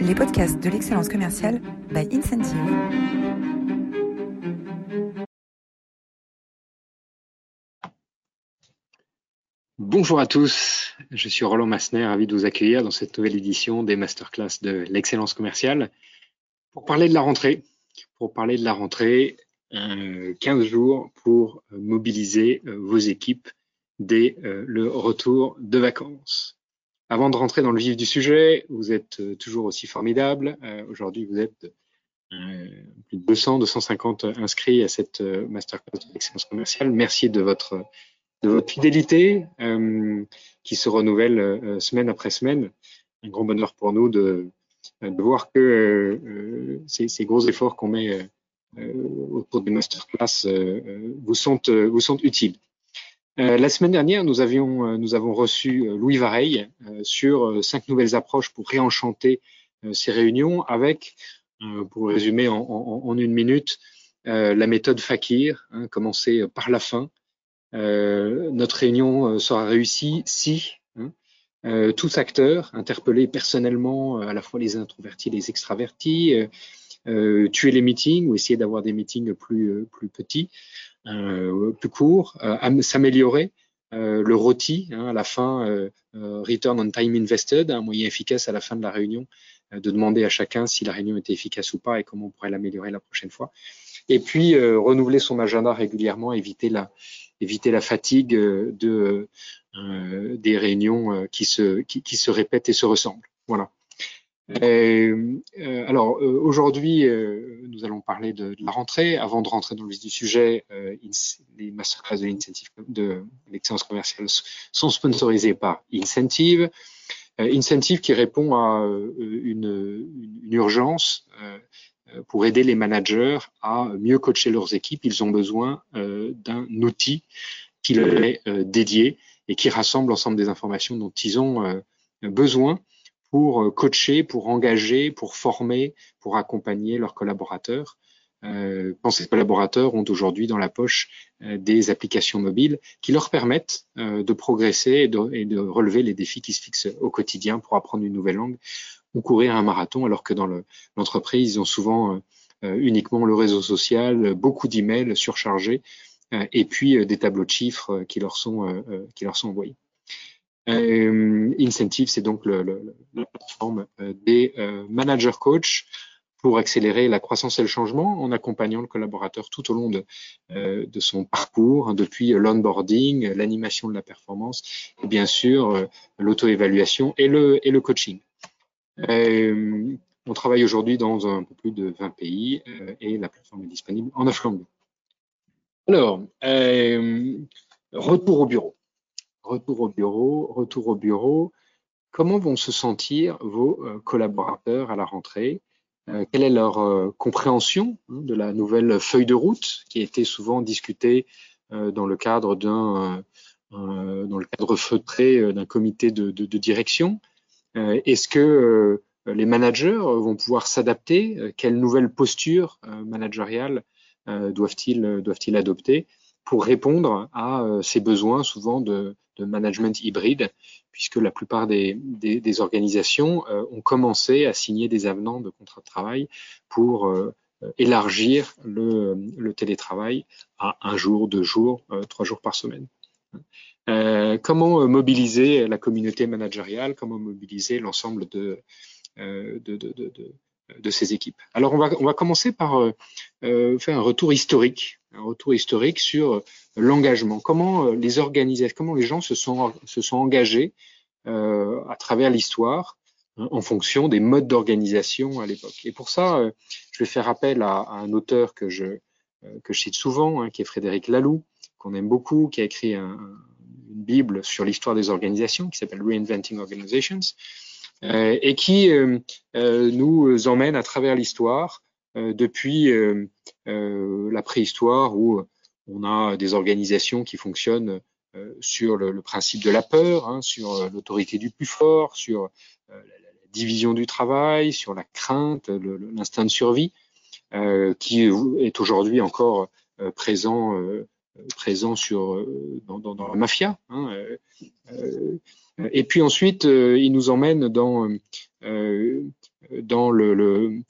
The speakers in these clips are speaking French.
les podcasts de l'excellence commerciale by Incentive. Bonjour à tous, je suis Roland Massner, ravi de vous accueillir dans cette nouvelle édition des masterclass de l'excellence commerciale pour parler de la rentrée. Pour parler de la rentrée, 15 euh, jours pour mobiliser euh, vos équipes dès euh, le retour de vacances. Avant de rentrer dans le vif du sujet, vous êtes euh, toujours aussi formidable. Euh, aujourd'hui, vous êtes euh, plus de 200, 250 inscrits à cette masterclass d'excellence commerciale. Merci de votre de votre fidélité qui se renouvelle semaine après semaine. Un grand bonheur pour nous de, de voir que ces, ces, gros efforts qu'on met autour des masterclass vous sont vous sont utiles. Euh, la semaine dernière, nous, euh, avons reçu euh, Louis Vareille sur cinq nouvelles approches pour réenchanter ces réunions avec, pour résumer en, une minute, la méthode Fakir, hein, commencer par la fin. notre réunion sera réussie si hein, tous acteurs interpellés personnellement, à la fois les introvertis les extravertis, tuer les meetings ou essayer d'avoir des meetings plus, petits, plus court, euh, s'améliorer. Euh, le ROTI, hein, à la fin, Return on Time Invested, un moyen efficace à la fin de la réunion de demander à chacun si la réunion était efficace ou pas et comment on pourrait l'améliorer la prochaine fois. Et puis renouveler son agenda régulièrement, éviter la, éviter la fatigue de, des réunions qui, se, qui, se répètent et se ressemblent. Voilà. Euh, euh, alors euh, aujourd'hui, nous allons parler de, de, la rentrée. Avant de rentrer dans le vif du sujet, les masterclass de l'incentive de l'excellence commerciale sont sponsorisés par Incentive. Incentive qui répond à une, une urgence pour aider les managers à mieux coacher leurs équipes. Ils ont besoin d'un outil qui leur est dédié et qui rassemble l'ensemble des informations dont ils ont besoin pour euh, coacher, pour engager, pour former, pour accompagner leurs collaborateurs. Euh, quand ces collaborateurs ont aujourd'hui dans la poche euh, des applications mobiles qui leur permettent de progresser et de, relever les défis qui se fixent au quotidien pour apprendre une nouvelle langue ou courir un marathon, alors que dans l'entreprise, ils ont souvent uniquement le réseau social, beaucoup d'emails surchargés et puis des tableaux de chiffres qui leur sont envoyés. Euh, Incentive, c'est donc le, le, la plateforme euh, des euh, managers coach pour accélérer la croissance et le changement en accompagnant le collaborateur tout au long de, euh, de son parcours, hein, depuis l'onboarding, l'animation de la performance et bien sûr l'auto-évaluation et le, et le coaching. Euh, on travaille aujourd'hui dans un peu plus de 20 pays et la plateforme est disponible en 9 langues. Alors, retour au bureau retour au bureau, retour au bureau. Comment vont se sentir vos euh, collaborateurs à la rentrée? Euh, Quelle est leur euh, compréhension hein, de la nouvelle feuille de route qui a été souvent discutée dans le cadre d'un dans le cadre feutré d'un comité de, de, direction? Est-ce que les managers vont pouvoir s'adapter? Quelle nouvelle posture managériale doivent-ils doivent-ils adopter pour répondre à ces besoins souvent de, de management hybride, puisque la plupart des, organisations euh, ont commencé à signer des avenants de contrat de travail pour euh, élargir le, télétravail à un jour, deux jours, euh, trois jours par semaine. comment mobiliser la communauté managériale, comment mobiliser l'ensemble de de ces équipes. Alors on va, on va commencer par euh, faire un retour historique, un retour historique sur l'engagement. Comment euh, les organisations, comment les gens se sont, se sont engagés euh, à travers l'histoire en fonction des modes d'organisation à l'époque. Et pour ça, euh, je vais faire appel à, un auteur que je, que je cite souvent, hein, qui est Frédéric Laloux, qu'on aime beaucoup, qui a écrit un, une bible sur l'histoire des organisations qui s'appelle Reinventing Organizations, euh, et qui euh, nous emmène à travers l'histoire depuis la préhistoire où on a des organisations qui fonctionnent euh, sur le, principe de la peur, hein, sur euh, l'autorité du plus fort, sur euh, la, division du travail, sur la crainte, l'instinct de survie, qui est aujourd'hui encore présent présent sur dans, dans, la mafia. Hein, euh, et puis ensuite, il nous emmène dans dans le, le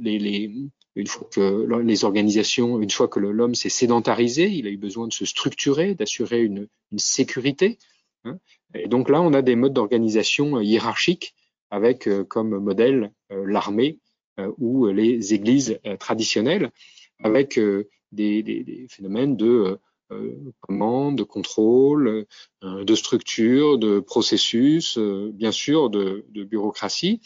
les, les, une fois que les organisations, une fois que l'homme s'est sédentarisé, il a eu besoin de se structurer, d'assurer une, une, sécurité. Hein. Et donc là, on a des modes d'organisation hiérarchiques avec comme modèle l'armée ou les églises traditionnelles, avec des, phénomènes de euh, commande, de contrôle, euh, de structure, de processus, euh, bien sûr de, bureaucratie,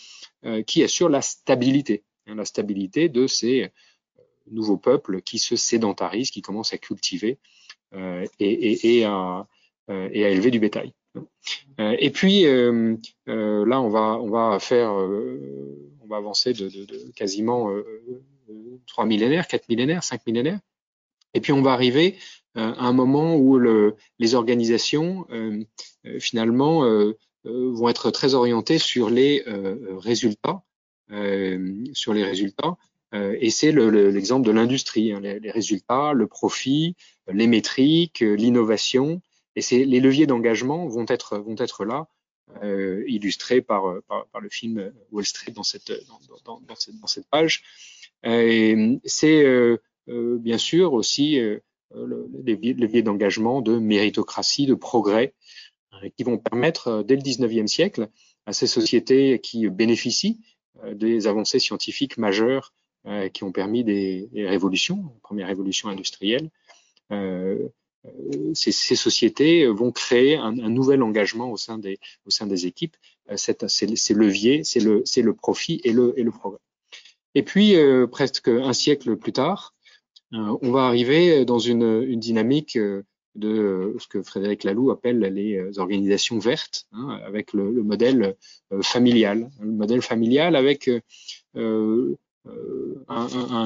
qui assure la stabilité, hein, la stabilité de ces nouveaux peuples qui se sédentarisent, qui commencent à cultiver et, à, élever du bétail. et puis là, on va, on va faire, on va avancer de, de quasiment trois millénaires, quatre millénaires, cinq millénaires, et puis on va arriver euh, à un moment où le, les organisations euh, euh, finalement vont être très orientées sur les résultats, sur les résultats. et c'est l'exemple de l'industrie, hein, les, résultats, le profit, les métriques, l'innovation. Et les leviers d'engagement vont être là, illustrés par, le film Wall Street dans cette, page. c'est bien sûr aussi euh, les leviers d'engagement, de méritocratie, de progrès, euh, qui vont permettre, euh, dès le 19e siècle, à ces sociétés qui bénéficient des avancées scientifiques majeures qui ont permis des, révolutions, première révolution industrielle, ces, sociétés vont créer un, nouvel engagement au sein des, au sein des équipes. ces leviers, c'est le, le profit et le, et le progrès. Et puis, presque un siècle plus tard, euh, on va arriver dans une, dynamique euh, de ce que Frédéric Laloux appelle les euh, organisations vertes, hein, avec le, modèle familial, le modèle familial avec un,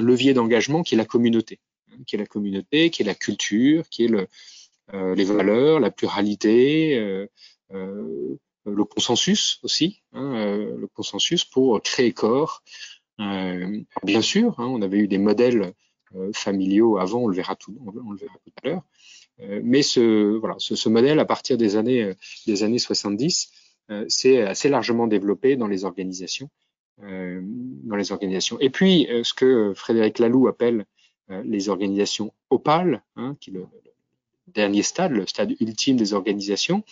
levier d'engagement qui est la communauté, hein, qui est la communauté, qui est la culture, qui est le, les valeurs, la pluralité, le consensus aussi, hein, le consensus pour créer corps. bien sûr, on avait eu des modèles euh, familiaux avant, on le verra tout, on, le verra tout à l'heure. Euh, mais ce, voilà, ce, ce, modèle, à partir des années, euh, des années 70, c'est assez largement développé dans les organisations. dans les organisations. Et puis, ce que Frédéric Laloux appelle les organisations opales, hein, qui est le, dernier stade, le stade ultime des organisations,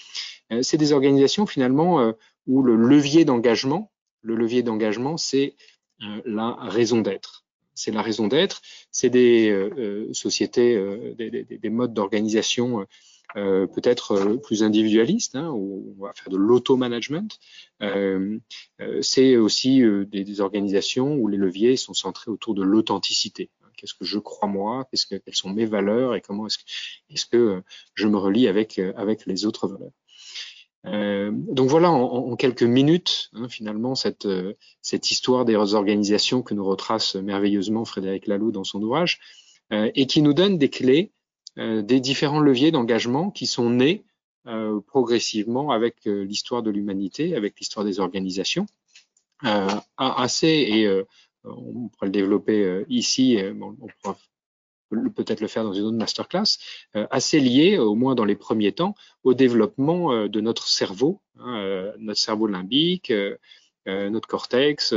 c'est des organisations finalement où le levier d'engagement, le levier d'engagement, c'est la raison d'être c'est la raison d'être. C'est des euh, euh, sociétés, euh, des, modes d'organisation peut-être plus individualistes, hein, où on va faire de l'auto-management. c'est aussi des, organisations où les leviers sont centrés autour de l'authenticité. Qu'est-ce que je crois moi? Qu'est-ce que, Quelles sont mes valeurs? Et comment est-ce que, est que je me relie avec, avec les autres valeurs? Euh, donc voilà, en, quelques minutes, hein, finalement, cette, euh, cette histoire des organisations que nous retrace merveilleusement Frédéric Laloux dans son ouvrage, euh, et qui nous donne des clés des différents leviers d'engagement qui sont nés progressivement avec l'histoire de l'humanité, avec l'histoire des organisations. assez, et on pourrait le développer ici, on pourra peut-être le faire dans une autre masterclass, euh, assez lié, au moins dans les premiers temps, au développement euh, de notre cerveau, hein, euh, notre cerveau limbique, notre cortex,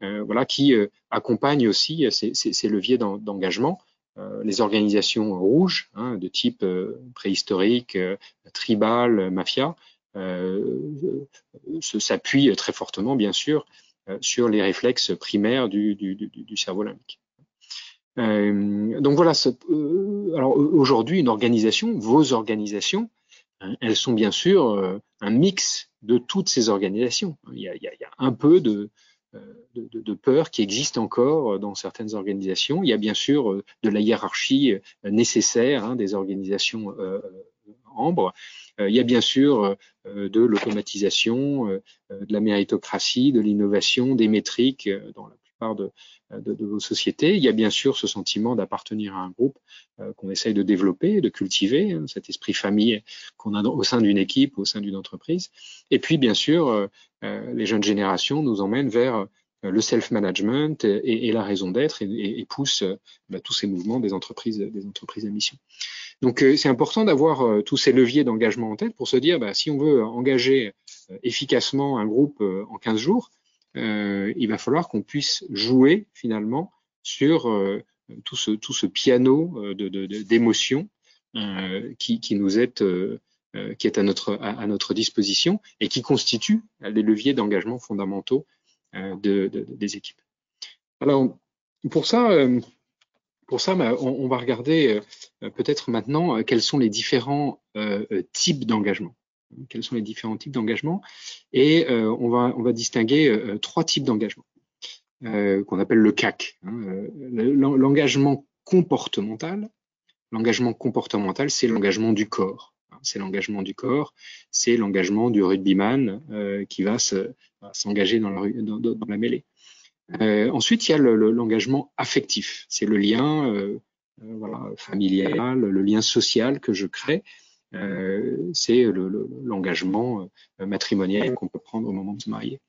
voilà, qui accompagne aussi ces, ces, ces leviers d'engagement. les organisations rouges, hein, de type préhistorique, tribal, mafia, s'appuient très fortement, bien sûr, sur les réflexes primaires du, du, du, du cerveau limbique. Euh, donc voilà, euh, alors aujourd'hui, une organisation, vos organisations, hein, elles sont bien sûr euh, un mix de toutes ces organisations. Il y a, un peu de, peur qui existe encore dans certaines organisations. Il y a bien sûr de la hiérarchie nécessaire hein, des organisations euh, ambres. Il y a bien sûr de l'automatisation, de la méritocratie, de l'innovation, des métriques dans la de, de, vos sociétés. Il y a bien sûr ce sentiment d'appartenir à un groupe euh, qu'on essaye de développer, de cultiver, hein, cet esprit famille qu'on a au sein d'une équipe, au sein d'une entreprise. Et puis, bien sûr, euh, euh, les jeunes générations nous emmènent vers le self-management et, la raison d'être et, et, poussent bah, tous ces mouvements des entreprises, des entreprises à mission. Donc, c'est important d'avoir tous ces leviers d'engagement en tête pour se dire, bah, si on veut engager efficacement un groupe en 15 jours, il va falloir qu'on puisse jouer finalement sur tout ce, tout ce piano d'émotions qui, qui, nous est qui est à notre, à, notre disposition et qui constitue les leviers d'engagement fondamentaux de, des équipes. Alors, pour ça, pour ça, bah, on, va regarder euh, peut-être maintenant euh, quels sont les différents euh, types d'engagement. Quels sont les différents types d'engagement Et on, va, on va distinguer trois types d'engagement qu'on appelle le CAC. Hein, l'engagement comportemental. L'engagement comportemental, c'est l'engagement du corps. Hein, c'est l'engagement du corps, c'est l'engagement du rugbyman qui va s'engager dans, dans, dans, la mêlée. Euh, ensuite, il y a l'engagement affectif. C'est le lien euh, euh, voilà, familial, le lien social que je crée. C'est l'engagement matrimonial qu'on peut prendre au moment de se marier.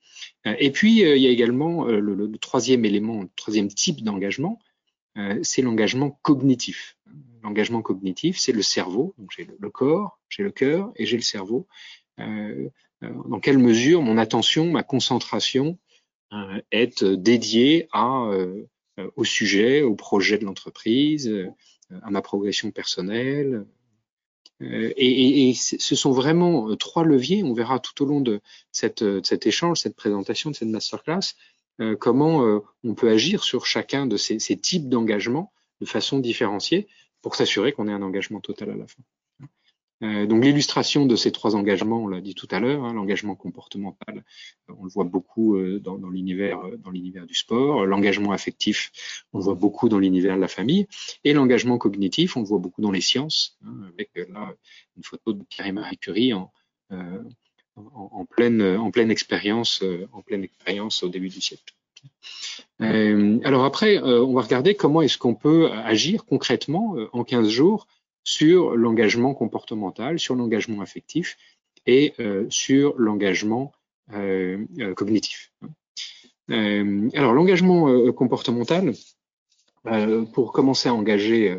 et puis, il y a également le, troisième élément, le troisième type d'engagement, c'est l'engagement cognitif. L'engagement cognitif, c'est le cerveau. Donc, j'ai le, corps, j'ai le cœur et j'ai le cerveau. dans quelle mesure mon attention, ma concentration euh, être dédié à, euh, au sujet, au projet de l'entreprise, euh, à ma progression personnelle. Et, et, ce sont vraiment trois leviers. On verra tout au long de, de cet échange, cette présentation, de cette masterclass, comment on peut agir sur chacun de ces, ces types d'engagement de façon différenciée pour s'assurer qu'on ait un engagement total à la fin. Euh, donc l'illustration de ces trois engagements, on l'a dit tout à l'heure, hein, l'engagement comportemental, euh, on le voit beaucoup euh, dans, dans l'univers du sport, l'engagement affectif, on le voit beaucoup dans l'univers de la famille, et l'engagement cognitif, on le voit beaucoup dans les sciences, hein, avec là une photo de Pierre et Marie Curie en, pleine en pleine expérience au début du siècle. Euh, alors après, on va regarder comment est-ce qu'on peut agir concrètement en 15 jours sur l'engagement comportemental, sur l'engagement affectif et euh, sur l'engagement euh, euh, cognitif. alors l'engagement comportemental, pour commencer à engager,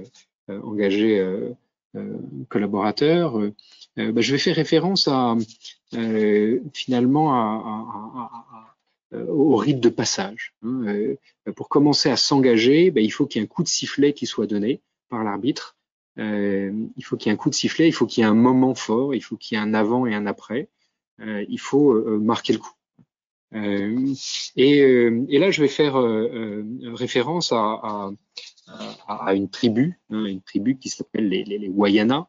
engager collaborateurs, bah, je vais faire référence à finalement au rite de passage. Hein. pour commencer à s'engager, bah, il faut qu'il y ait un coup de sifflet qui soit donné par l'arbitre il faut qu'il y ait un coup de sifflet, il faut qu'il y ait un moment fort, il faut qu'il y ait un avant et un après. Euh, il faut euh, marquer le coup. Et, là, je vais faire référence à, une tribu, hein, une tribu qui s'appelle les, les, Wayana,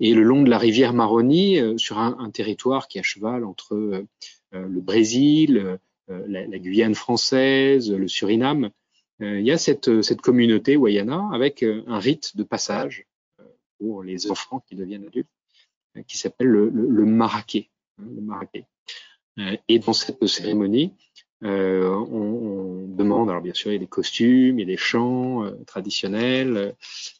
et le long de la rivière Maroni, sur un, territoire qui est à cheval entre le Brésil, la, Guyane française, le Suriname, euh, il y a cette, cette communauté Wayana avec euh, un rite de passage euh, pour les enfants qui deviennent adultes qui s'appelle le, le, maraqué. Hein. Et dans cette cérémonie, euh, on, demande, alors bien sûr, il y a des costumes, il y a des chants euh, traditionnels,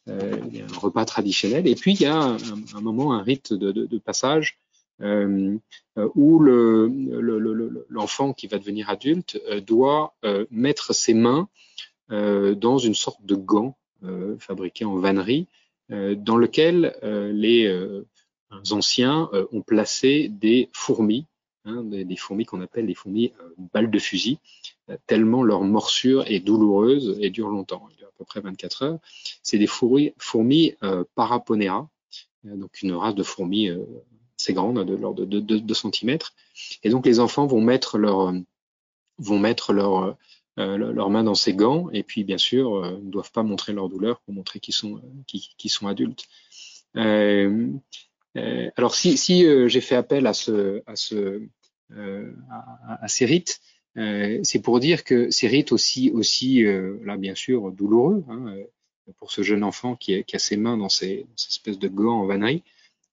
euh, il y a un repas traditionnel, et puis il y a un, moment, un rite de, passage où l'enfant le, qui va devenir adulte doit mettre ses mains euh, dans une sorte de gant euh, fabriqué en vannerie, euh, dans lequel les anciens ont placé des fourmis, hein, des, fourmis qu'on appelle les fourmis balles de fusil, tellement leur morsure est douloureuse et dure longtemps, à peu près 24 heures. C'est des fourmis, fourmis Paraponera, donc une race de fourmis assez grande, de l'ordre de 2 cm. Et donc les enfants vont mettre leur vont mettre leur euh, leurs mains dans ces gants et puis bien sûr euh, ne doivent pas montrer leur douleur pour montrer qu'ils sont, qu'ils sont adultes. Euh, alors si, j'ai fait appel à, ce, à, ce, à, à ces rites, c'est pour dire que ces rites aussi, aussi là bien sûr douloureux hein, pour ce jeune enfant qui, a ses mains dans ces, espèces de gants en vannerie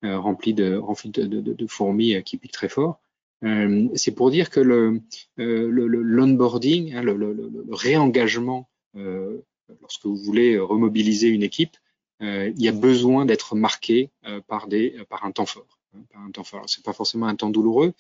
remplis de, fourmis qui piquent très fort. Euh, c'est pour dire que le, euh, l'onboarding, hein, le, réengagement, euh, lorsque vous voulez remobiliser une équipe, il y a besoin d'être marqué par, des, par un temps fort. Hein, par un temps fort. C'est pas forcément un temps douloureux,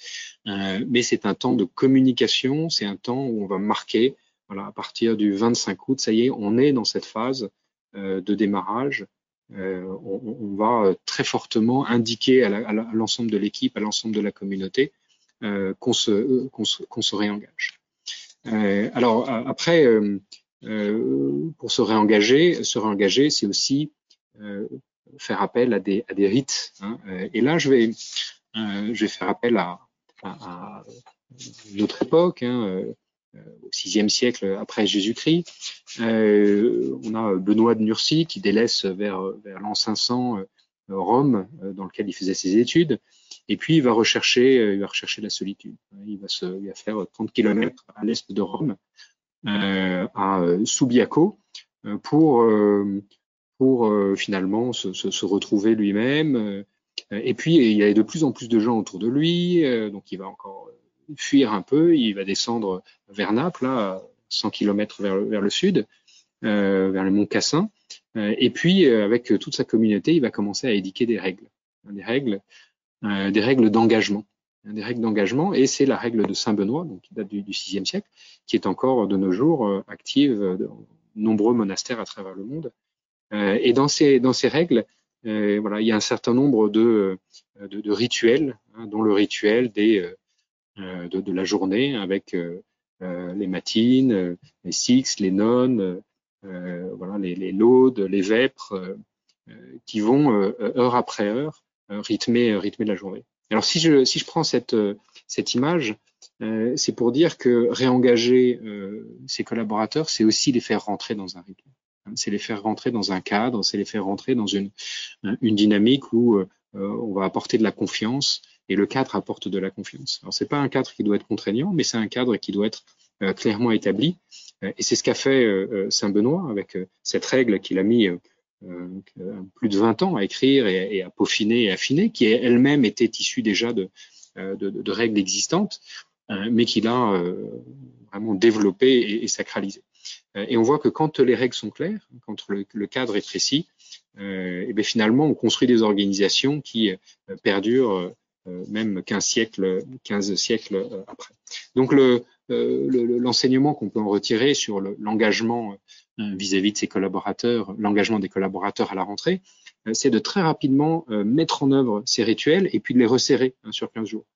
mais c'est un temps de communication, c'est un temps où on va marquer. Voilà, à partir du 25 août, ça y est, on est dans cette phase de démarrage. on, va très fortement indiquer à l'ensemble de l'équipe, à l'ensemble de la communauté, qu'on se, euh, qu'on se, réengage. alors après, pour se réengager, se réengager, c'est aussi faire appel à des, à rites. Hein. Et là, je vais, faire appel à, à, notre époque. Hein, au VIe siècle après Jésus-Christ. Euh, on a Benoît de Nursie qui délaisse vers, vers l'an 500 Rome, dans lequel il faisait ses études. Et puis il va rechercher, euh, il va rechercher la solitude. Il va, se, il va faire 30 km à l'est de Rome, euh, à euh, Subiaco, pour pour finalement se, se, se retrouver lui-même. Et puis il y a de plus en plus de gens autour de lui, donc il va encore fuir un peu. Il va descendre vers Naples, là, 100 km vers, vers le sud, vers le mont Cassin. Et puis, avec toute sa communauté, il va commencer à édiquer des règles. Des règles euh, des règles d'engagement des règles d'engagement, et c'est la règle de Saint Benoît, donc qui date du, du VIe siècle, qui est encore de nos jours euh, active dans nombreux monastères à travers le monde. Euh, et dans ces dans ces règles, voilà, il y a un certain nombre de de, de rituels, hein, dont le rituel des de, de, la journée avec les matines, les six, les nonnes, voilà, les, les laudes, les vêpres, qui vont heure après heure euh, rythmer, euh, rythmer la journée. Alors si je, si je prends cette, euh, cette image, c'est pour dire que réengager ses collaborateurs, c'est aussi les faire rentrer dans un rythme. C'est les faire rentrer dans un cadre, c'est les faire rentrer dans une, une dynamique où on va apporter de la confiance et le cadre apporte de la confiance. Alors c'est pas un cadre qui doit être contraignant, mais c'est un cadre qui doit être clairement établi. et c'est ce qu'a fait Saint Benoît avec cette règle qu'il a mis euh, euh, plus de 20 ans à écrire et, à peaufiner et affiner, qui elle-même était issue déjà de, euh, de, de règles existantes, mais qu'il a vraiment développé et, et, sacralisé. Et on voit que quand les règles sont claires, quand le, le cadre est précis, et bien finalement on construit des organisations qui perdurent même 15 siècles, 15 siècles après. Donc le, l'enseignement qu'on peut en retirer sur l'engagement euh, vis-à-vis de ses collaborateurs, l'engagement des collaborateurs à la rentrée, euh, c'est de très rapidement euh, mettre en œuvre ces rituels et puis de les resserrer hein, sur 15 jours.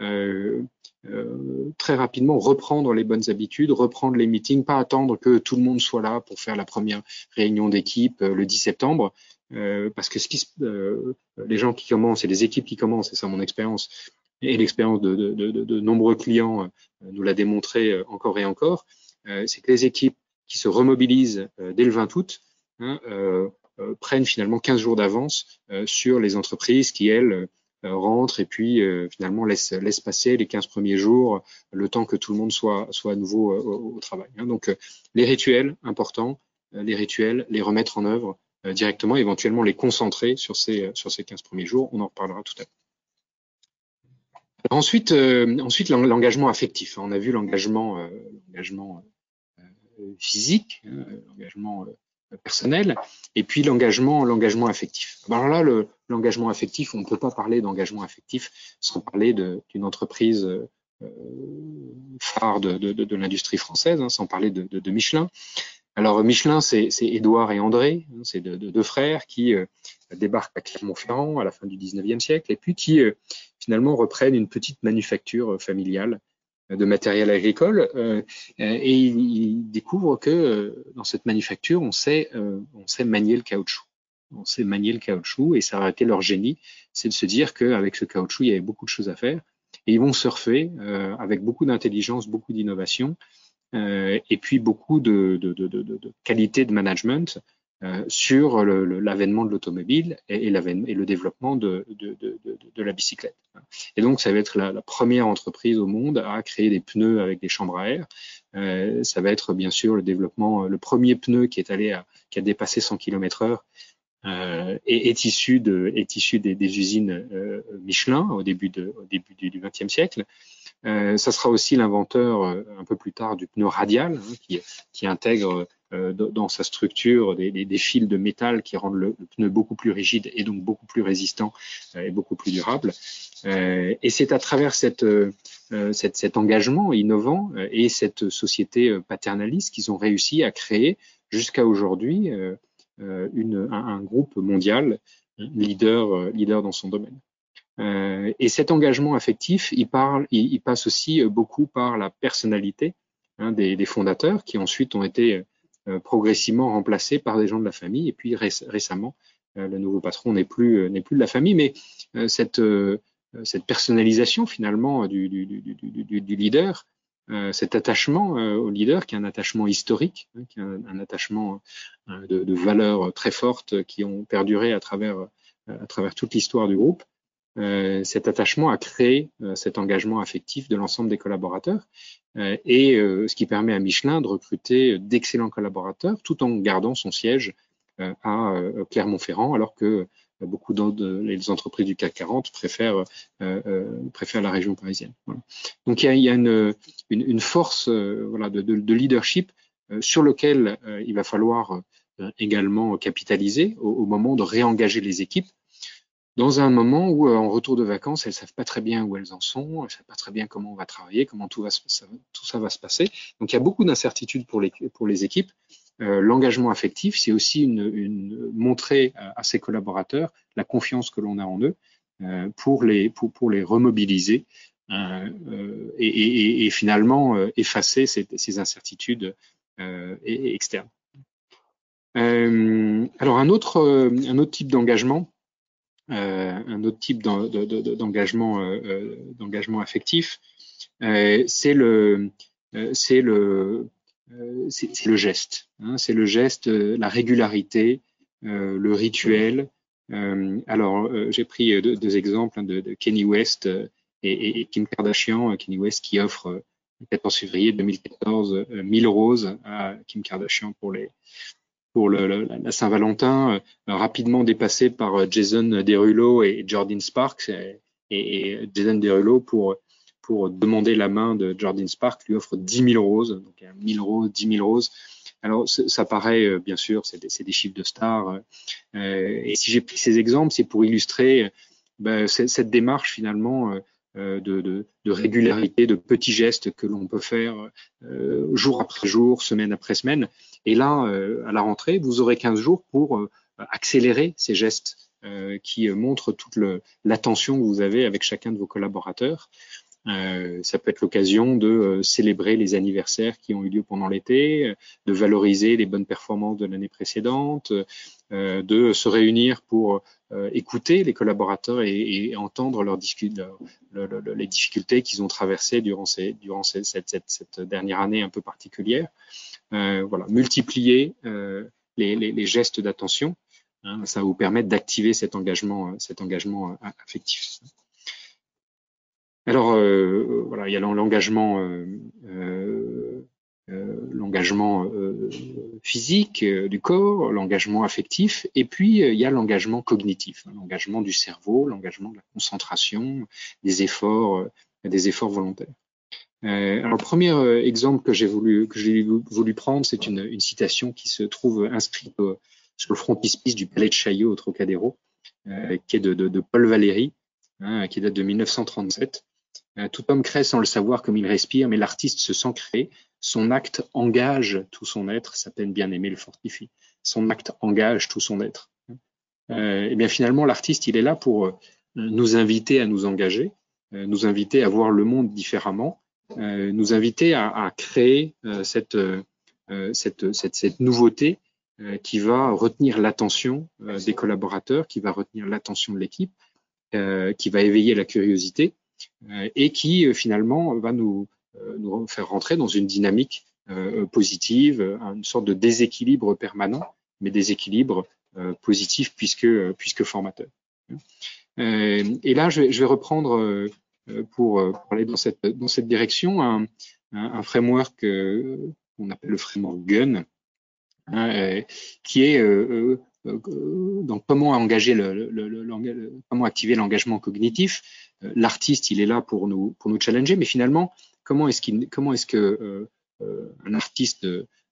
Euh, euh, très rapidement reprendre les bonnes habitudes, reprendre les meetings, pas attendre que tout le monde soit là pour faire la première réunion d'équipe le 10 septembre, euh, parce que ce qui, les gens qui commencent et les équipes qui commencent, c'est ça mon expérience et l'expérience de, de, de, de, nombreux clients nous l'a démontré encore et encore, c'est que les équipes qui se remobilisent euh, dès le 20 août hein, euh, euh, prennent finalement 15 jours d'avance sur les entreprises qui, elles, rentrent et puis finalement laissent, laissent, passer les 15 premiers jours, le temps que tout le monde soit, soit à nouveau au, travail. Hein. Donc les rituels importants, les rituels, les remettre en œuvre directement, éventuellement les concentrer sur ces, sur ces 15 premiers jours, on en reparlera tout à l'heure. Ensuite, ensuite l'engagement affectif. On a vu l'engagement, l'engagement physique, hein, l'engagement euh, personnel, et puis l'engagement, l'engagement affectif. Alors là, le, l'engagement affectif, on ne peut pas parler d'engagement affectif sans parler d'une entreprise euh, phare de, de, de l'industrie française, hein, sans parler de, Michelin. Alors Michelin, c'est Édouard et André, hein, c'est deux frères qui euh, débarquent à Clermont-Ferrand à la fin du 19e siècle et puis qui finalement reprennent une petite manufacture familiale de matériel agricole euh, et il, découvre que euh, dans cette manufacture, on sait, euh, on sait manier le caoutchouc. On sait manier le caoutchouc et ça a été leur génie, c'est de se dire qu'avec ce caoutchouc, il y avait beaucoup de choses à faire. Et ils vont surfer avec beaucoup d'intelligence, beaucoup d'innovation et puis beaucoup de, de, de, qualité de management euh, sur l'avènement de l'automobile et, et, et, le développement de, la bicyclette. Et donc, ça va être la, première entreprise au monde à créer des pneus avec des chambres à air. Euh, ça va être bien sûr le développement, le premier pneu qui est allé à, qui a dépassé 100 km heure euh, est, issu, des, usines euh, Michelin au début du XXe siècle. Euh, ça sera aussi l'inventeur euh, un peu plus tard du pneu radial hein, qui, qui intègre euh, dans sa structure des, des, des, fils de métal qui rendent le, le, pneu beaucoup plus rigide et donc beaucoup plus résistant euh, et beaucoup plus durable. Et c'est à travers cette, cette, cet engagement innovant et cette société paternaliste qu'ils ont réussi à créer jusqu'à aujourd'hui un, un, groupe mondial leader, leader dans son domaine. Euh, et cet engagement affectif, il, parle, il, passe aussi beaucoup par la personnalité hein, des, fondateurs qui ensuite ont été progressivement remplacés par des gens de la famille. Et puis récemment, le nouveau patron n'est plus n'est plus de la famille, mais cette cette personnalisation finalement du, du, du, du leader euh, cet attachement euh, au leader, qui est un attachement historique, hein, qui est un, attachement euh, de, de, valeurs très fortes qui ont perduré à travers, à travers toute l'histoire du groupe. Cet attachement a créé cet engagement affectif de l'ensemble des collaborateurs et ce qui permet à Michelin de recruter d'excellents collaborateurs tout en gardant son siège à Clermont-Ferrand alors que beaucoup d'autres entreprises du CAC 40 préfèrent, euh, euh, préfèrent la région parisienne. Donc il y a, y a une, une, une, force euh, voilà, de, de, de, leadership euh, sur lequel euh, il va falloir également capitaliser au, au, moment de réengager les équipes dans un moment où, en retour de vacances, elles savent pas très bien où elles en sont, elles savent pas très bien comment on va travailler, comment tout, va se, tout ça va se passer. Donc, il y a beaucoup d'incertitudes pour les, pour les équipes. Euh, l'engagement affectif, c'est aussi une, une, montrer à, ses collaborateurs la confiance que l'on a en eux euh, pour, les, pour, pour les remobiliser euh, et, et, et, finalement effacer ces, ces incertitudes externes. alors un autre, un autre type d'engagement, un autre type d'engagement d'engagement affectif, c'est le euh, geste. Hein, c'est le geste, euh, la régularité, euh, le rituel. alors, j'ai pris deux, exemples hein, de, Kenny West et, et, Kim Kardashian. Kenny West qui offre le 14 février 2014 1000 roses à Kim Kardashian pour les pour la Saint-Valentin, rapidement dépassé par Jason Derulo et Jordan Sparks. Et, Jason Derulo pour demander la main de Jordan Spark, lui offre 10 000 roses, donc 1000 roses, 10 000 roses. Alors ça paraît, euh, bien sûr, c'est des, chiffres de stars. Euh, et si j'ai pris ces exemples, c'est pour illustrer ben, cette démarche finalement euh, de, régularité, de petits gestes que l'on peut faire euh, jour après jour, semaine après semaine. Et là, à la rentrée, vous aurez 15 jours pour accélérer ces gestes qui montrent toute l'attention que vous avez avec chacun de vos collaborateurs. Euh, ça peut être l'occasion de euh, célébrer les anniversaires qui ont eu lieu pendant l'été, de valoriser les bonnes performances de l'année précédente, euh, de se réunir pour écouter les collaborateurs et, entendre leurs les difficultés qu'ils ont traversées durant, cette, dernière année un peu particulière. Voilà, multiplier les, les, gestes d'attention, hein, ça vous permettre d'activer cet engagement, cet engagement affectif. Alors euh, voilà, il y a l'engagement, euh, euh, l'engagement physique du corps, l'engagement affectif, et puis il y a l'engagement cognitif, hein, l'engagement du cerveau, l'engagement de la concentration, des efforts, des efforts volontaires. Alors, le premier exemple que j'ai voulu que j'ai voulu prendre, c'est une, une, citation qui se trouve inscrite sur le frontispice du Palais de Chaillot au Trocadéro, qui est de, de, de Paul Valéry, hein, qui date de 1937. Euh, tout homme crée sans le savoir comme il respire, mais l'artiste se sent créer. Son acte engage tout son être. Sa peine bien aimée le fortifie. Son acte engage tout son être. Euh, et eh bien finalement, l'artiste, il est là pour euh, nous inviter à nous engager, euh, nous inviter à voir le monde différemment, euh, nous inviter à, créer cette, cette, cette, nouveauté qui va retenir l'attention des collaborateurs, qui va retenir l'attention de l'équipe, qui va éveiller la curiosité euh, et qui euh, finalement va nous, euh, faire rentrer dans une dynamique positive, une sorte de déséquilibre permanent, mais déséquilibre positif puisque, formateur. et là, je vais reprendre pour parler dans cette, dans cette direction un, framework qu'on appelle le framework GUN, hein, qui est euh, donc comment activer l'engagement cognitif euh, l'artiste, il est là pour nous, pour challenger, mais finalement, comment est-ce qu'il, que euh, euh, un artiste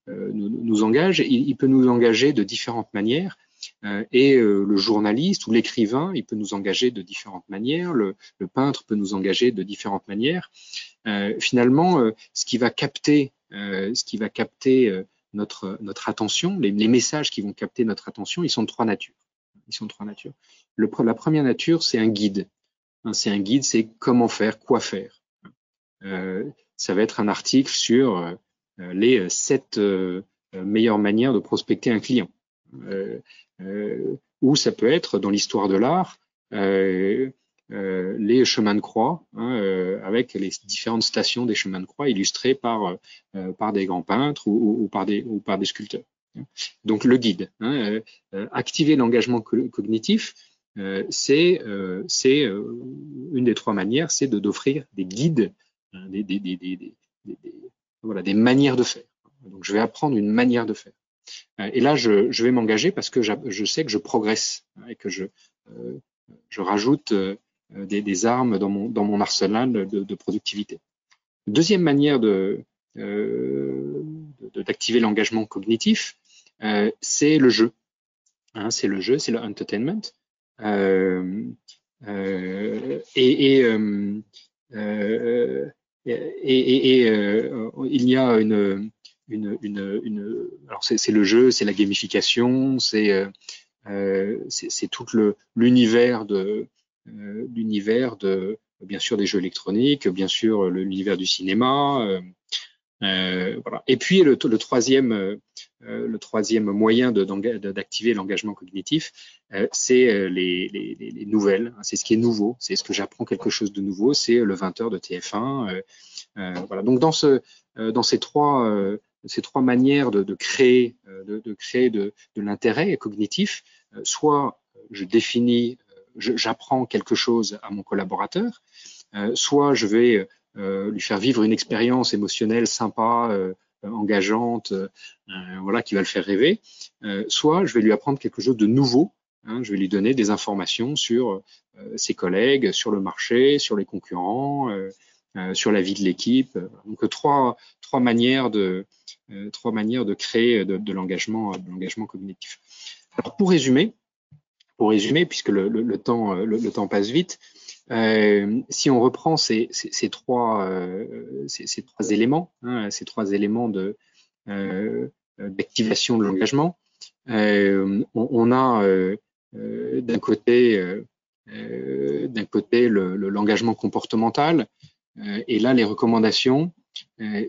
nous, engage? Il, peut nous engager de différentes manières. Et le journaliste ou l'écrivain, il peut nous engager de différentes manières. Le, peintre peut nous engager de différentes manières. finalement, ce qui va capter, ce qui va capter notre, attention, les, messages qui vont capter notre attention, ils sont de trois natures. Ils sont trois natures. La première nature, c'est un guide. Hein, c'est un guide, c'est comment faire, quoi faire. Euh, ça va être un article sur les sept meilleures manières de prospecter un client. Ou ça peut être dans l'histoire de l'art les chemins de croix, hein, avec les différentes stations des chemins de croix illustrées par, par des grands peintres ou, par des, ou par des sculpteurs. Donc le guide, hein, activer l'engagement cognitif, euh, c'est euh, euh, une des trois manières, c'est d'offrir des guides, des, des, des, des, voilà, des manières de faire. Donc je vais apprendre une manière de faire. Et là, je, vais m'engager parce que je sais que je progresse hein, et que je, je rajoute des, des, armes dans mon, arsenal de, productivité. Deuxième manière de d'activer l'engagement cognitif, c'est le jeu. Hein, c'est le jeu, c'est le. Euh, euh, euh, et il y a une, une, une, une alors c'est le jeu, c'est la gamification, c'est c'est tout l'univers de l'univers de bien sûr des jeux électroniques, bien sûr l'univers du cinéma. Euh, voilà. Et puis le, le troisième euh, le troisième moyen d'activer l'engagement cognitif, euh, c'est euh, les, les, les, nouvelles. Hein, c'est ce qui est nouveau. C'est ce que j'apprends quelque chose de nouveau. C'est le 20h de TF1. voilà. Donc dans ce, dans ces trois, ces trois manières de, créer, de, de, créer de, l'intérêt cognitif, soit je définis, j'apprends quelque chose à mon collaborateur, soit je vais lui faire vivre une expérience émotionnelle sympa, euh, engageante, euh, voilà, qui va le faire rêver, euh, soit je vais lui apprendre quelque chose de nouveau. Hein, je vais lui donner des informations sur ses collègues, sur le marché, sur les concurrents, sur la vie de l'équipe. Donc trois trois manières de trois manières de créer de, de l'engagement cognitif. Alors pour résumer, pour résumer, puisque le, temps le, temps passe vite, euh, si on reprend ces, ces, trois, euh, ces, trois éléments, hein, ces trois éléments de euh, d'activation de l'engagement, on, a d'un côté d'un côté l'engagement le, comportemental, et là les recommandations,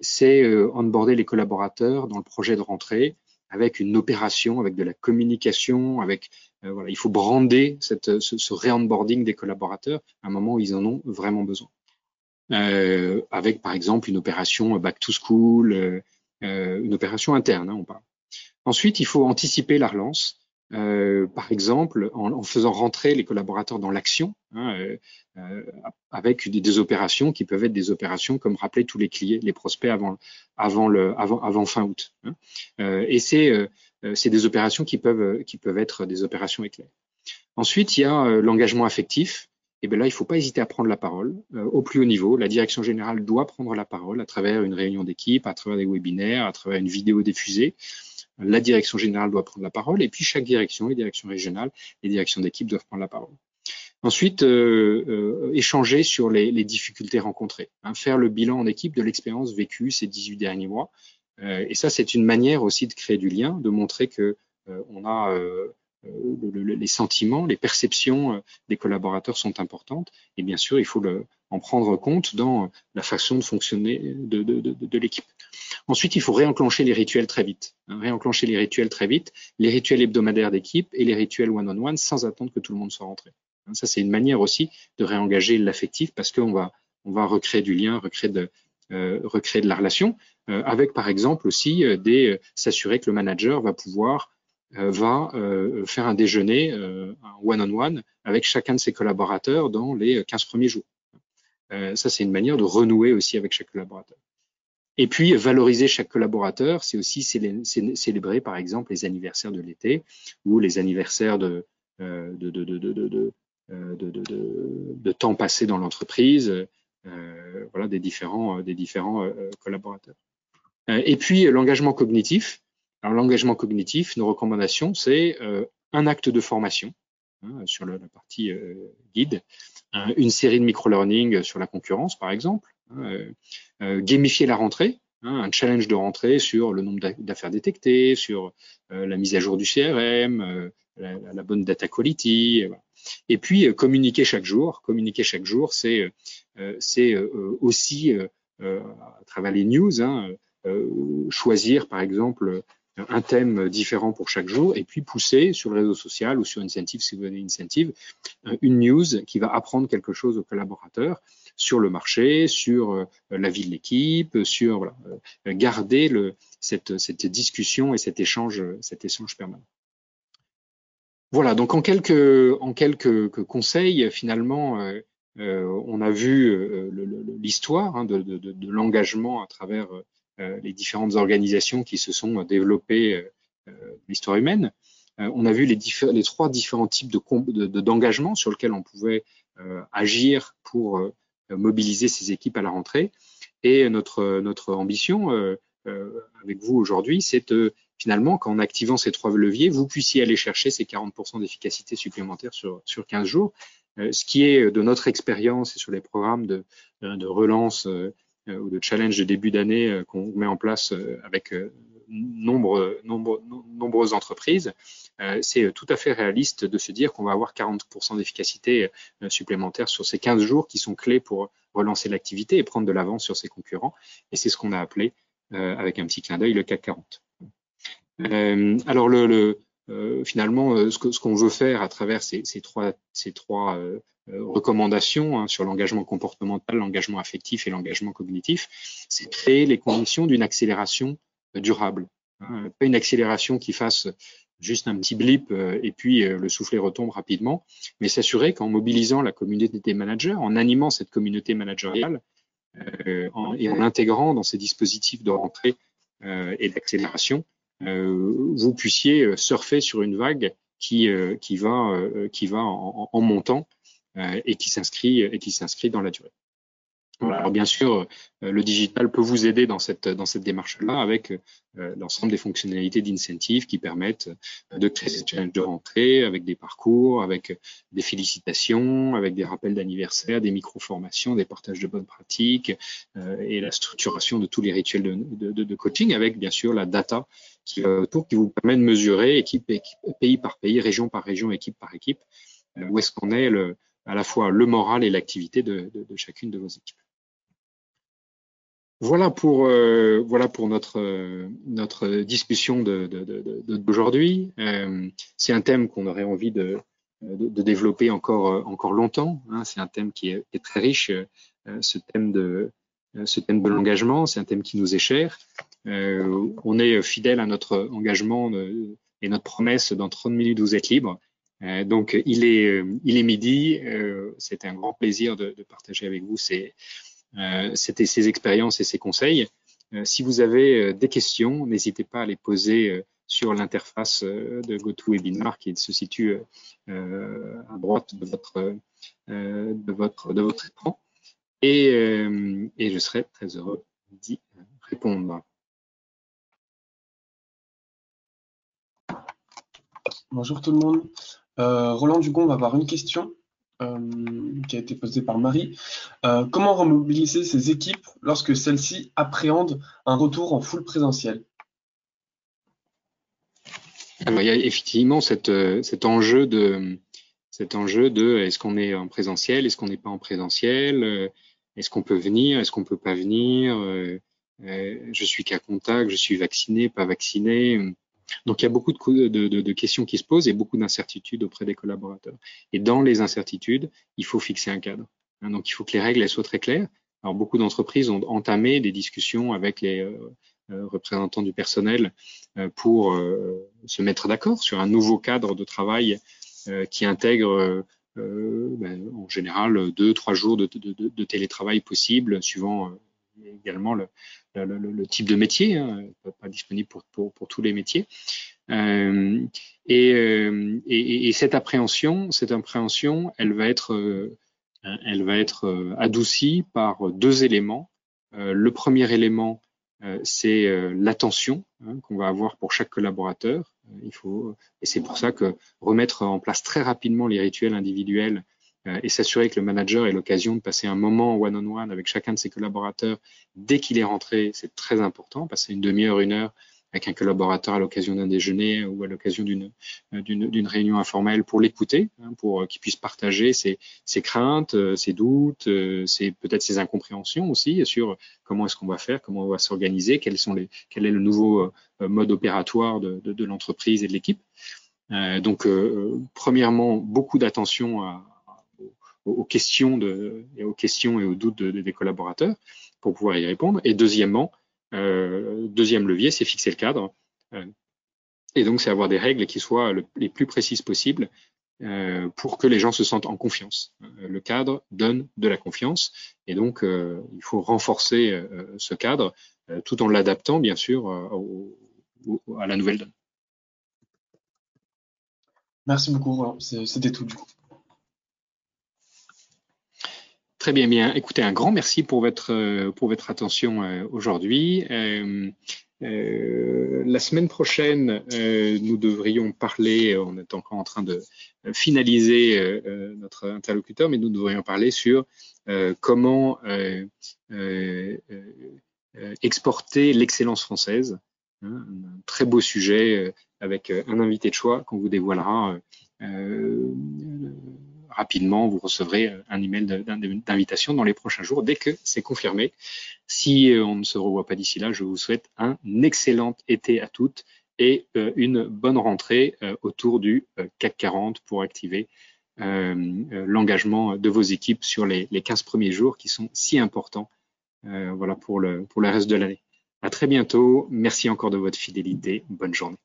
c'est onboarder les collaborateurs dans le projet de rentrée avec une opération, avec de la communication, avec euh, voilà, il faut brander cette, ce, ce re-onboarding des collaborateurs à un moment où ils en ont vraiment besoin. Euh, avec par exemple une opération back to school, euh, euh une opération interne, hein, on parle. Ensuite, il faut anticiper la relance. Euh, par exemple, en, faisant rentrer les collaborateurs dans l'action, hein, euh, euh avec des, opérations qui peuvent être des opérations comme rappeler tous les clients, les prospects avant, fin août. Hein. Et c'est des opérations qui peuvent, être des opérations éclairs. Ensuite, il y a l'engagement affectif. Et bien là, il ne faut pas hésiter à prendre la parole au plus haut niveau. La direction générale doit prendre la parole à travers une réunion d'équipe, à travers des webinaires, à travers une vidéo diffusée la direction générale doit prendre la parole, et puis chaque direction, les directions régionales, les directions d'équipe doivent prendre la parole. Ensuite, euh, euh, échanger sur les, difficultés rencontrées, hein, faire le bilan en équipe de l'expérience vécue ces 18 derniers mois. Euh, et ça, c'est une manière aussi de créer du lien, de montrer que on a le, le, les sentiments, les perceptions des collaborateurs sont importantes. Et bien sûr, il faut le, en prendre compte dans la façon de fonctionner de l'équipe. Ensuite, il faut réenclencher les rituels très vite. Hein, réenclencher les rituels très vite, les rituels hebdomadaires d'équipe et les rituels one-on-one sans attendre que tout le monde soit rentré. Hein, ça, c'est une manière aussi de réengager l'affectif parce qu'on va, on va recréer du lien, recréer de, euh, recréer de la relation, euh, avec par exemple aussi euh, des euh, s'assurer que le manager va pouvoir euh, va euh, faire un déjeuner un one-on-one -on -one avec chacun de ses collaborateurs dans les 15 premiers jours. ça, c'est une manière de renouer aussi avec chaque collaborateur. Et puis, valoriser chaque collaborateur, c'est aussi célébrer, par exemple, les anniversaires de l'été ou les anniversaires de, euh, de, de, de, euh, de temps passé dans l'entreprise, euh, voilà, des différents, des différents collaborateurs. Et puis, l'engagement cognitif. Alors, l'engagement cognitif, nos recommandations, c'est un acte de formation hein, sur la, partie guide, une série de micro-learning sur la concurrence, par exemple, euh, euh, gamifier la rentrée, hein, un challenge de rentrée sur le nombre d'affaires détectées, sur euh, la mise à jour du CRM, la, bonne data quality. Et, puis communiquer chaque jour. Communiquer chaque jour, c'est aussi à travers les news, hein, choisir, par exemple, un thème différent pour chaque jour et puis pousser sur le réseau social ou sur Incentive, si vous avez Incentive, une news qui va apprendre quelque chose aux collaborateurs sur le marché, sur euh, la vie de l'équipe, sur voilà, euh, garder le, cette, cette discussion et cet échange, cet échange permanent. Voilà, donc en quelques, en quelques conseils, finalement, euh, on a vu l'histoire hein, de, l'engagement à travers les différentes organisations qui se sont développées l'histoire humaine. On a vu les, trois différents types de d'engagement sur lesquels on pouvait agir pour mobiliser ces équipes à la rentrée. Et notre, notre ambition avec vous aujourd'hui, c'est finalement qu'en activant ces trois leviers, vous puissiez aller chercher ces 40% d'efficacité supplémentaire sur, sur 15 jours, ce qui est de notre expérience et sur les programmes de, de relance euh, ou de challenge de début d'année euh, qu'on met en place euh, avec nombre, nombre, nombreuses entreprises, c'est tout à fait réaliste de se dire qu'on va avoir 40% d'efficacité supplémentaire sur ces 15 jours qui sont clés pour relancer l'activité et prendre de l'avance sur ses concurrents. Et c'est ce qu'on a appelé, avec un petit clin d'œil, le CAC 40. alors, le, le finalement, ce qu'on ce veut faire à travers ces, ces trois, ces trois euh, recommandations hein, sur l'engagement comportemental, l'engagement affectif et l'engagement cognitif, c'est créer les conditions d'une accélération euh, durable. Hein. Pas une accélération qui fasse juste un petit blip euh, et puis le soufflet retombe rapidement, mais s'assurer qu'en mobilisant la communauté des managers, en animant cette communauté managériale et en intégrant dans ces dispositifs de rentrée et d'accélération, vous puissiez surfer sur une vague qui, qui va, qui va en, en montant euh, et et qui s'inscrit dans la durée. Alors bien sûr, euh, le digital peut vous aider dans cette dans cette démarche-là avec euh, l'ensemble des fonctionnalités d'incentive qui permettent de créer ces challenges de rentrée avec des parcours, avec des félicitations, avec des rappels d'anniversaire, des micro-formations, des partages de bonnes pratiques et la structuration de tous les rituels de, de, de, coaching avec bien sûr la data qui autour qui vous permet de mesurer équipe, pays par pays, région par région, équipe par équipe, où est-ce qu'on est le, à la fois le moral et l'activité de, chacune de vos équipes. Voilà pour, euh, voilà pour notre, euh, notre discussion d'aujourd'hui. Euh, c'est un thème qu'on aurait envie de, de, développer encore, encore longtemps. Hein. C'est un thème qui est, très riche, euh, ce thème de, ce thème de l'engagement. C'est un thème qui nous est cher. on est fidèle à notre engagement et notre promesse dans 30 minutes vous êtes libre. Euh, donc, il est, euh, il est midi. Euh, c'était un grand plaisir de, de partager avec vous ces, c'était ces expériences et ces conseils. si vous avez des questions, n'hésitez pas à les poser sur l'interface de GoToWebinar qui se situe à droite de votre, écran. Et, je serai très heureux d'y répondre. Bonjour tout le monde. Euh, Roland Dugon va avoir une question euh, qui a été posée par Marie. Euh, comment remobiliser ces équipes lorsque celles-ci appréhendent un retour en full présentiel Alors, il y a effectivement cet enjeu de cet enjeu de est-ce qu'on est en présentiel, est-ce qu'on n'est pas en présentiel, est-ce qu'on peut venir, est-ce qu'on peut pas venir, je suis qu'à contact, je suis vacciné, pas vacciné. Donc il y a beaucoup de, questions qui se posent et beaucoup d'incertitudes auprès des collaborateurs. Et dans les incertitudes, il faut fixer un cadre. Hein, donc il faut que les règles soient très claires. Alors beaucoup d'entreprises ont entamé des discussions avec les euh, euh représentants du personnel euh, pour se mettre d'accord sur un nouveau cadre de travail qui intègre ben, en général deux, trois jours de, de télétravail possible, suivant également le, type de métier, hein, pas disponible pour, tous les métiers. Euh, et, euh, et, et, cette appréhension, cette appréhension, elle va être, euh, adoucie par deux éléments. le premier élément, c'est l'attention hein, qu'on va avoir pour chaque collaborateur. Il faut, et c'est pour ça que remettre en place très rapidement les rituels individuels et s'assurer que le manager ait l'occasion de passer un moment one-on-one avec chacun de ses collaborateurs dès qu'il est rentré, c'est très important, passer une demi-heure, une heure avec un collaborateur à l'occasion d'un déjeuner ou à l'occasion d'une d'une réunion informelle pour l'écouter, hein, pour qu'il puisse partager ses, ses craintes, ses doutes, ses peut-être ses incompréhensions aussi sur comment est-ce qu'on va faire, comment on va s'organiser, quels sont les quel est le nouveau mode opératoire de, de, de l'entreprise et de l'équipe. Euh, donc, premièrement, beaucoup d'attention à, aux questions de, et aux questions et aux doutes des collaborateurs pour pouvoir y répondre. Et deuxièmement, euh, deuxième levier, c'est fixer le cadre. Euh, et donc, c'est avoir des règles qui soient les plus précises possibles euh, pour que les gens se sentent en confiance. Le cadre donne de la confiance et donc il faut renforcer ce cadre tout en l'adaptant, bien sûr, à la nouvelle donne. Merci beaucoup, c'était tout du coup. Très bien, bien. Écoutez, un grand merci pour votre euh, pour votre attention euh, aujourd'hui. Euh, la semaine prochaine, nous devrions parler, on est encore en train de finaliser notre interlocuteur, mais nous devrions parler sur comment exporter l'excellence française. Hein, un très beau sujet avec un invité de choix qu'on vous dévoilera rapidement, vous recevrez euh, un email d'invitation dans les prochains jours dès que c'est confirmé. Si euh, on ne se revoit pas d'ici là, je vous souhaite un excellent été à toutes et euh, une bonne rentrée autour du CAC 40 pour activer l'engagement de vos équipes sur les, les 15 premiers jours qui sont si importants pour, le, pour le reste de l'année. À très bientôt. Merci encore de votre fidélité. Bonne journée.